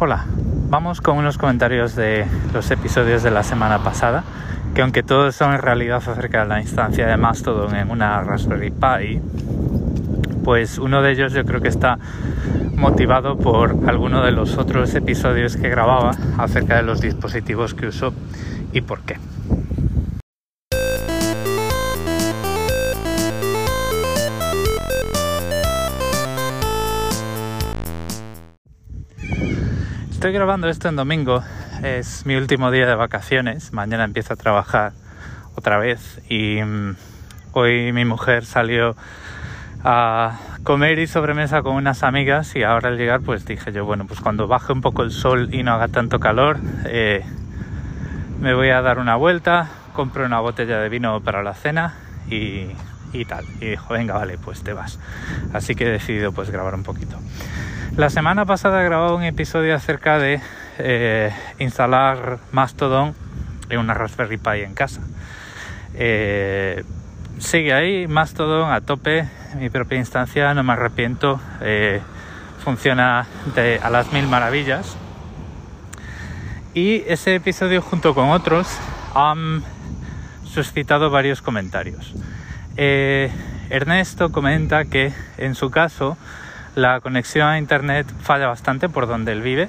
Hola, vamos con unos comentarios de los episodios de la semana pasada, que aunque todos son en realidad acerca de la instancia de Mastodon en una Raspberry Pi, pues uno de ellos yo creo que está motivado por alguno de los otros episodios que grababa acerca de los dispositivos que uso y por qué. Estoy grabando esto en domingo, es mi último día de vacaciones, mañana empiezo a trabajar otra vez y mm, hoy mi mujer salió a comer y sobremesa con unas amigas y ahora al llegar pues dije yo, bueno, pues cuando baje un poco el sol y no haga tanto calor, eh, me voy a dar una vuelta, compro una botella de vino para la cena y, y tal. Y dijo, venga, vale, pues te vas. Así que he decidido pues grabar un poquito. La semana pasada he grabado un episodio acerca de eh, instalar Mastodon en una Raspberry Pi en casa. Eh, sigue ahí, Mastodon a tope, mi propia instancia, no me arrepiento, eh, funciona a las mil maravillas. Y ese episodio junto con otros han suscitado varios comentarios. Ernesto comenta que en su caso la conexión a internet falla bastante por donde él vive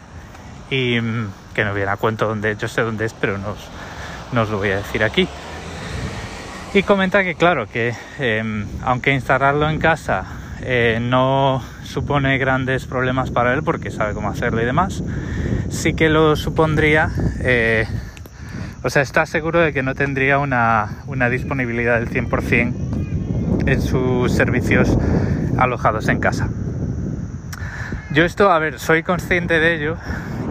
y mm, que no viene a cuento donde yo sé dónde es, pero no os, lo voy a decir aquí. Y comenta que claro, que em, aunque instalarlo en casa eh, no supone grandes problemas para él porque sabe cómo hacerlo y demás, sí que lo supondría, eh, o sea, está seguro de que no tendría una, una disponibilidad del 100% en sus servicios alojados en casa. Yo esto, a ver, soy consciente de ello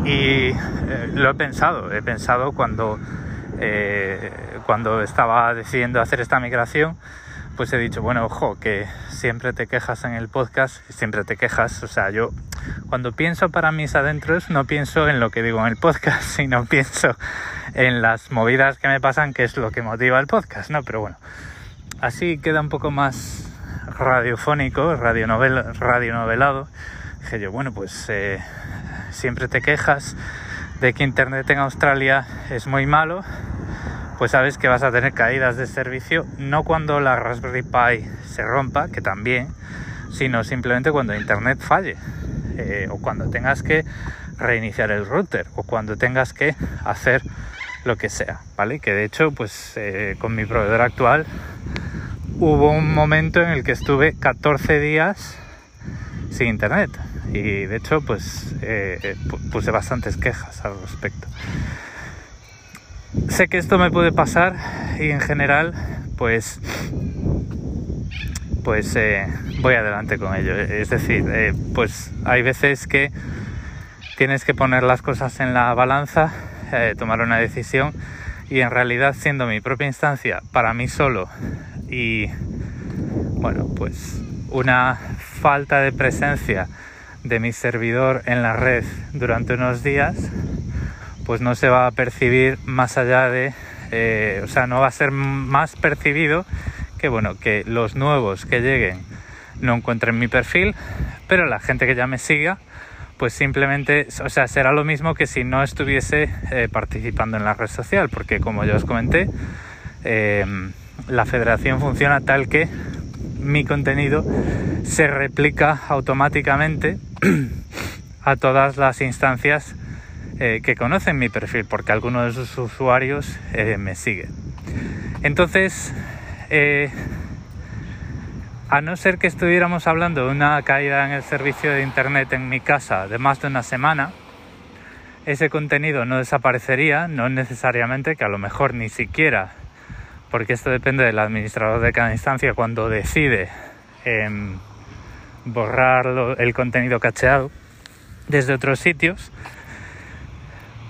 y eh, lo he pensado, he pensado cuando, eh, cuando estaba decidiendo hacer esta migración, pues he dicho, bueno, ojo, que siempre te quejas en el podcast, siempre te quejas, o sea, yo cuando pienso para mis adentros no pienso en lo que digo en el podcast, sino pienso en las movidas que me pasan, que es lo que motiva el podcast, ¿no? Pero bueno, así queda un poco más radiofónico, radionovel, radionovelado dije yo, bueno, pues eh, siempre te quejas de que Internet en Australia es muy malo, pues sabes que vas a tener caídas de servicio, no cuando la Raspberry Pi se rompa, que también, sino simplemente cuando Internet falle, eh, o cuando tengas que reiniciar el router, o cuando tengas que hacer lo que sea, ¿vale? Que de hecho, pues eh, con mi proveedor actual hubo un momento en el que estuve 14 días sin internet y de hecho pues eh, puse bastantes quejas al respecto. Sé que esto me puede pasar y en general pues pues eh, voy adelante con ello. Es decir, eh, pues hay veces que tienes que poner las cosas en la balanza, tomar una decisión y en realidad siendo mi propia instancia para mí solo y bueno pues una falta de presencia de mi servidor en la red durante unos días, pues no se va a percibir más allá de, eh, o sea, no va a ser más percibido que, bueno, que los nuevos que lleguen no encuentren mi perfil, pero la gente que ya me siga, pues simplemente, o sea, será lo mismo que si no estuviese eh, participando en la red social, porque como ya os comenté, eh, la federación funciona tal que mi contenido se replica automáticamente a todas las instancias eh, que conocen mi perfil, porque algunos de sus usuarios eh, me siguen. Entonces, eh, a no ser que estuviéramos hablando de una caída en el servicio de Internet en mi casa de más de una semana, ese contenido no desaparecería, no necesariamente, que a lo mejor ni siquiera, porque esto depende del administrador de cada instancia cuando decide em, borrar el contenido cacheado desde otros sitios,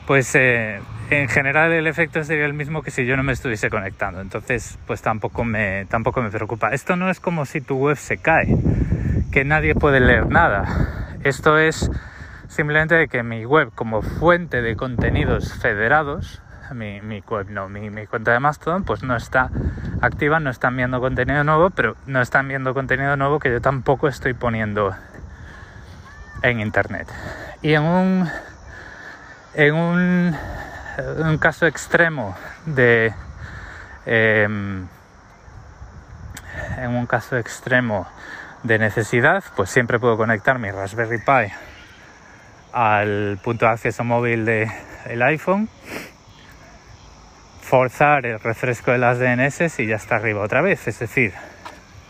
pues eh, en general el efecto sería el mismo que si yo no me estuviese conectando. Entonces, pues tampoco me, tampoco me preocupa. Esto no es como si tu web se cae, que nadie puede leer nada. Esto es simplemente que mi web como fuente de contenidos federados mi, mi cuenta de Mastodon pues no está activa, no están viendo contenido nuevo, pero no están viendo contenido nuevo que yo tampoco estoy poniendo en internet. Y en un En un, caso extremo de... Em, en un caso extremo de necesidad, pues siempre puedo conectar mi Raspberry Pi al punto de acceso móvil del iPhone, forzar el refresco de las DNS y ya está arriba otra vez. Es decir,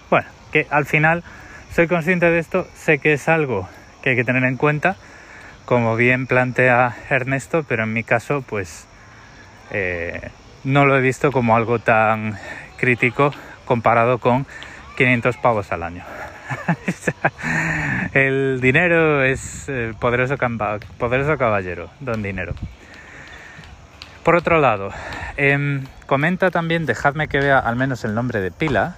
bueno, que al final soy consciente de esto, sé que es algo que hay que tener en cuenta, como bien plantea Ernesto, pero en mi caso, pues eh, no lo he visto como algo tan crítico comparado con 500 pavos al año. el dinero es poderoso caballero, don dinero. Por otro lado, em, comenta también, dejadme que vea al menos el nombre de pila.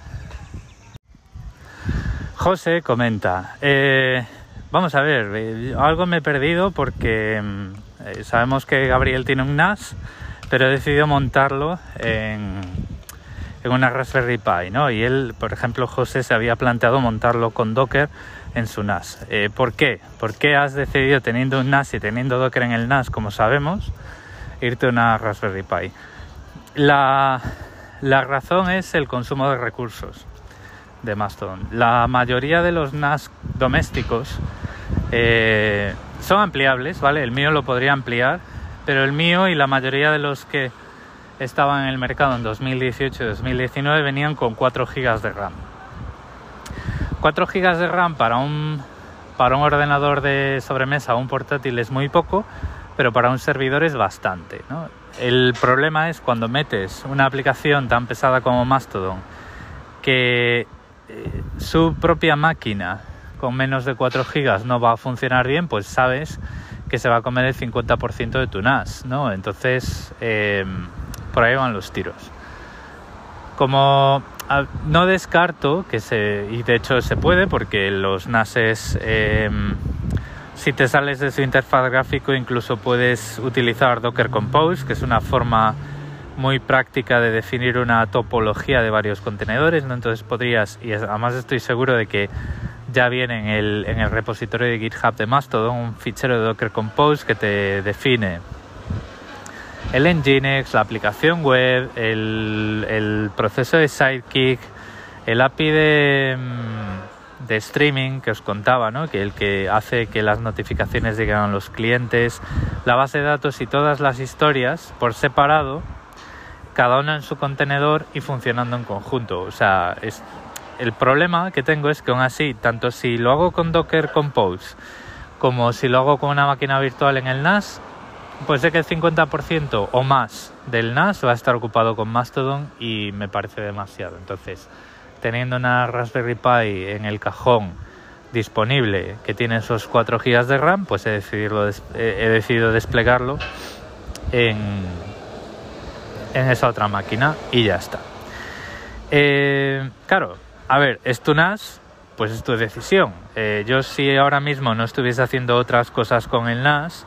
José comenta, eh, vamos a ver, eh, algo me he perdido porque em, eh, sabemos que Gabriel tiene un NAS, pero he decidido montarlo en, una Raspberry Pi, ¿no? Y él, por ejemplo, José se había planteado montarlo con Docker en su NAS. ¿Por qué? ¿Por qué has decidido, teniendo un NAS y teniendo Docker en el NAS, como sabemos, irte a una Raspberry Pi? La, razón es el consumo de recursos de Mastodon. La mayoría de los NAS domésticos eh, son ampliables, ¿vale? El mío lo podría ampliar, pero el mío y la mayoría de los que estaban en el mercado en 2018 y 2019 venían con 4 GB de RAM. 4 GB de RAM para un, para un ordenador de sobremesa o un portátil es muy poco, pero para un servidor es bastante. El problema es cuando metes una aplicación tan pesada como Mastodon que eh, su propia máquina con menos de 4 GB no va a funcionar bien, pues sabes que se va a comer el 50% de tu NAS, ¿no? Entonces, eh, por ahí van los tiros. Como no descarto que se, y de hecho se puede porque los NASes, em, si te sales de su interfaz gráfico, incluso puedes utilizar Docker Compose, que es una forma muy práctica de definir una topología de varios contenedores, ¿no? entonces podrías, y además estoy seguro de que ya viene en el, en el repositorio de GitHub de Mastodon un fichero de Docker Compose que te define el Nginx, la aplicación web, el, proceso de Sidekick, el API de, mm, de, streaming que os contaba, ¿no? que el que hace que las notificaciones lleguen a los clientes, la base de datos y todas las historias por separado, cada una en su contenedor y funcionando en conjunto. O sea, es, el problema que tengo es que aún así, tanto si lo hago con Docker Compose como si lo hago con una máquina virtual en el NAS, pues sé que el 50% o más del NAS va a estar ocupado con Mastodon y me parece demasiado. Entonces, teniendo una Raspberry Pi en el cajón disponible que tiene esos 4 GB de RAM, pues he decidido, desplegarlo en, en esa otra máquina y ya está. Eh, claro, a ver, es tu NAS, pues es tu decisión. Eh, yo si ahora mismo no estuviese haciendo otras cosas con el NAS,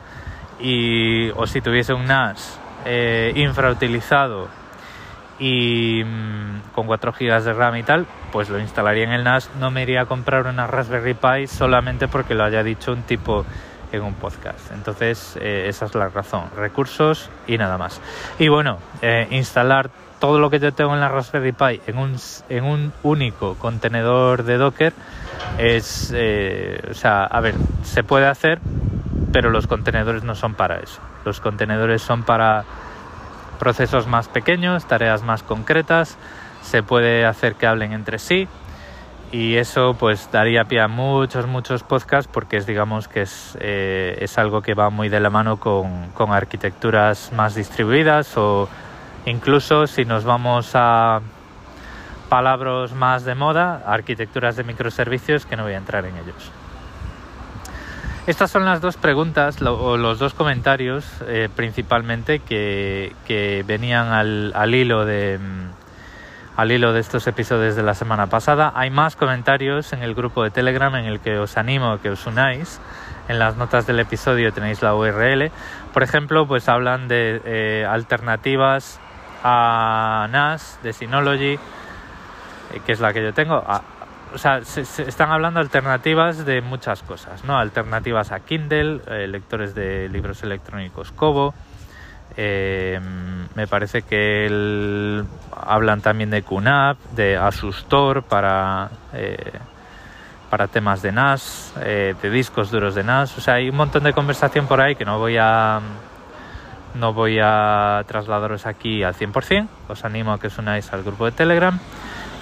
y, o si tuviese un NAS eh, infrautilizado y mm, con 4 GB de RAM y tal, pues lo instalaría en el NAS. No me iría a comprar una Raspberry Pi solamente porque lo haya dicho un tipo en un podcast. Entonces, eh, esa es la razón. Recursos y nada más. Y bueno, eh, instalar todo lo que yo tengo en la Raspberry Pi en un, en un único contenedor de Docker es, o sea, a ver, se puede hacer, pero los contenedores no son para eso. Los contenedores son para procesos más pequeños, tareas más concretas, se puede hacer que hablen entre sí y eso pues daría pie a muchos, muchos podcasts porque es digamos que es, eh, es algo que va muy de la mano con, con arquitecturas más distribuidas o incluso si nos vamos a palabras más de moda, arquitecturas de microservicios que no voy a entrar en ellos. Estas son las dos preguntas o los dos comentarios eh, principalmente que, venían al, hilo de mm, al hilo de estos episodios de la semana pasada. Hay más comentarios en el grupo de Telegram en el que os animo a que os unáis. En las notas del episodio tenéis la URL. Por ejemplo, pues hablan de eh, alternativas a NAS, de Synology, eh, que es la que yo tengo, o sea, se, están hablando alternativas de muchas cosas, ¿no? Alternativas a Kindle, eh, lectores de libros electrónicos Kobo. Eh, me parece que hablan también de QNAP, de Asustor para, para temas de NAS, de discos duros de NAS. O sea, hay un montón de conversación por ahí que no voy a no voy a trasladaros aquí al 100%, os animo a que os unáis al grupo de Telegram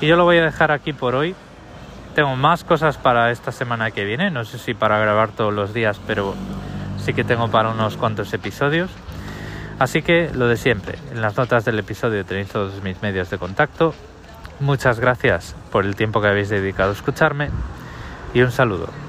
y yo lo voy a dejar aquí por hoy. Tengo más cosas para esta semana que viene, no sé si para grabar todos los días, pero sí que tengo para unos cuantos episodios. Así que lo de siempre, en las notas del episodio tenéis todos mis medios de contacto. Muchas gracias por el tiempo que habéis dedicado a escucharme y un saludo.